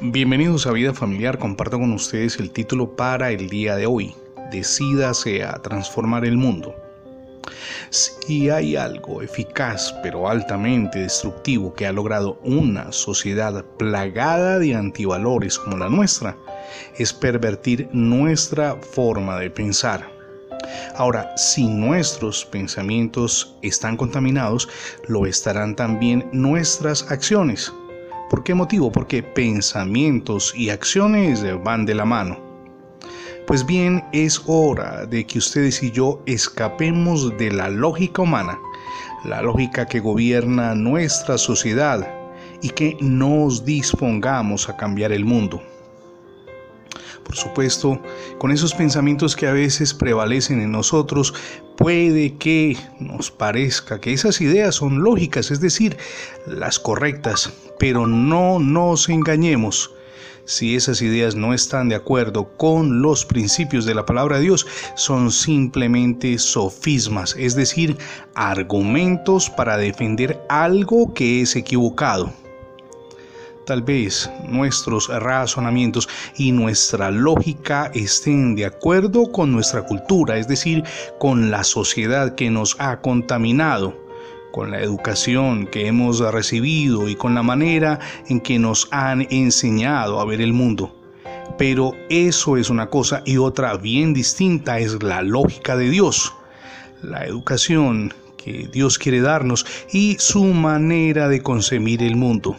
Bienvenidos a Vida Familiar, comparto con ustedes el título para el día de hoy. Decídase a transformar el mundo. Si hay algo eficaz pero altamente destructivo que ha logrado una sociedad plagada de antivalores como la nuestra, es pervertir nuestra forma de pensar. Ahora, si nuestros pensamientos están contaminados, lo estarán también nuestras acciones. ¿Por qué motivo? Porque pensamientos y acciones van de la mano. Pues bien, es hora de que ustedes y yo escapemos de la lógica humana, la lógica que gobierna nuestra sociedad, y que nos dispongamos a cambiar el mundo. Por supuesto, con esos pensamientos que a veces prevalecen en nosotros, puede que nos parezca que esas ideas son lógicas, es decir, las correctas, pero no nos engañemos. Si esas ideas no están de acuerdo con los principios de la palabra de Dios, son simplemente sofismas, es decir, argumentos para defender algo que es equivocado. Tal vez nuestros razonamientos y nuestra lógica estén de acuerdo con nuestra cultura, es decir, con la sociedad que nos ha contaminado, con la educación que hemos recibido y con la manera en que nos han enseñado a ver el mundo. Pero eso es una cosa y otra bien distinta es la lógica de Dios, la educación que Dios quiere darnos y su manera de concebir el mundo.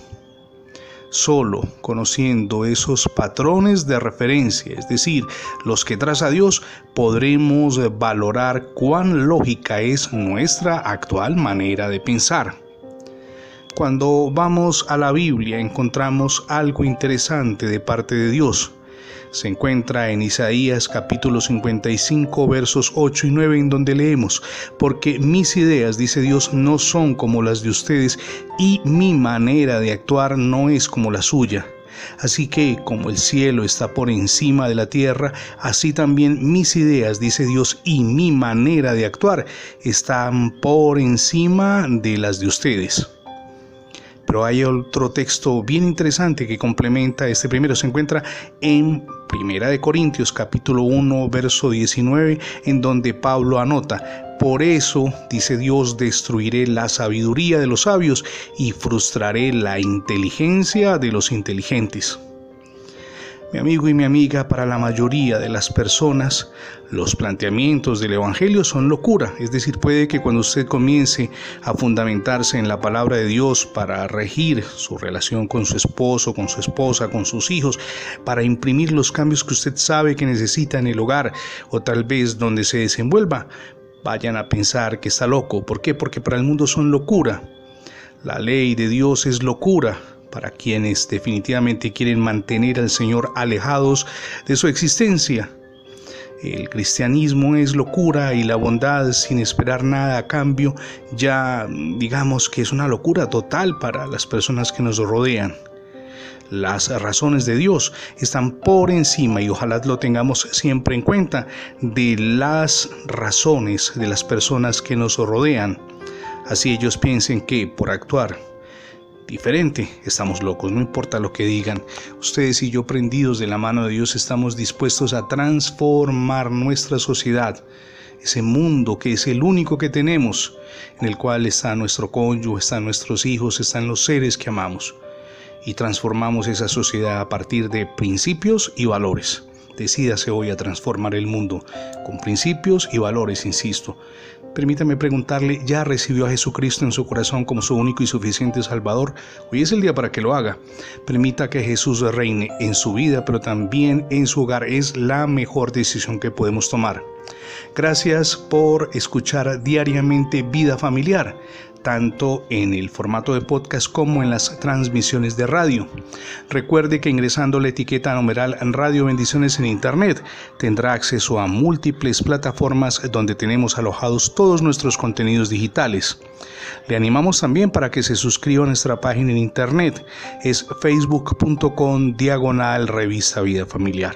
Solo conociendo esos patrones de referencia, es decir, los que traza Dios, podremos valorar cuán lógica es nuestra actual manera de pensar. Cuando vamos a la Biblia encontramos algo interesante de parte de Dios se encuentra en Isaías capítulo 55 versos 8 y 9 en donde leemos, porque mis ideas, dice Dios, no son como las de ustedes y mi manera de actuar no es como la suya. Así que como el cielo está por encima de la tierra, así también mis ideas, dice Dios, y mi manera de actuar están por encima de las de ustedes. Pero hay otro texto bien interesante que complementa este primero. Se encuentra en Primera de Corintios capítulo 1 verso 19 en donde Pablo anota, por eso, dice Dios, destruiré la sabiduría de los sabios y frustraré la inteligencia de los inteligentes. Mi amigo y mi amiga, para la mayoría de las personas, los planteamientos del Evangelio son locura. Es decir, puede que cuando usted comience a fundamentarse en la palabra de Dios para regir su relación con su esposo, con su esposa, con sus hijos, para imprimir los cambios que usted sabe que necesita en el hogar o tal vez donde se desenvuelva, vayan a pensar que está loco. ¿Por qué? Porque para el mundo son locura. La ley de Dios es locura para quienes definitivamente quieren mantener al Señor alejados de su existencia. El cristianismo es locura y la bondad sin esperar nada a cambio ya digamos que es una locura total para las personas que nos rodean. Las razones de Dios están por encima y ojalá lo tengamos siempre en cuenta de las razones de las personas que nos rodean. Así ellos piensen que por actuar diferente. Estamos locos, no importa lo que digan. Ustedes y yo prendidos de la mano de Dios estamos dispuestos a transformar nuestra sociedad, ese mundo que es el único que tenemos, en el cual está nuestro cónyuge, están nuestros hijos, están los seres que amamos. Y transformamos esa sociedad a partir de principios y valores. Decídase hoy a transformar el mundo con principios y valores, insisto. Permítame preguntarle, ¿ya recibió a Jesucristo en su corazón como su único y suficiente Salvador? Hoy es el día para que lo haga. Permita que Jesús reine en su vida, pero también en su hogar. Es la mejor decisión que podemos tomar. Gracias por escuchar diariamente Vida Familiar tanto en el formato de podcast como en las transmisiones de radio. Recuerde que ingresando la etiqueta numeral Radio Bendiciones en Internet tendrá acceso a múltiples plataformas donde tenemos alojados todos nuestros contenidos digitales. Le animamos también para que se suscriba a nuestra página en Internet. Es facebook.com diagonal revista Vida Familiar.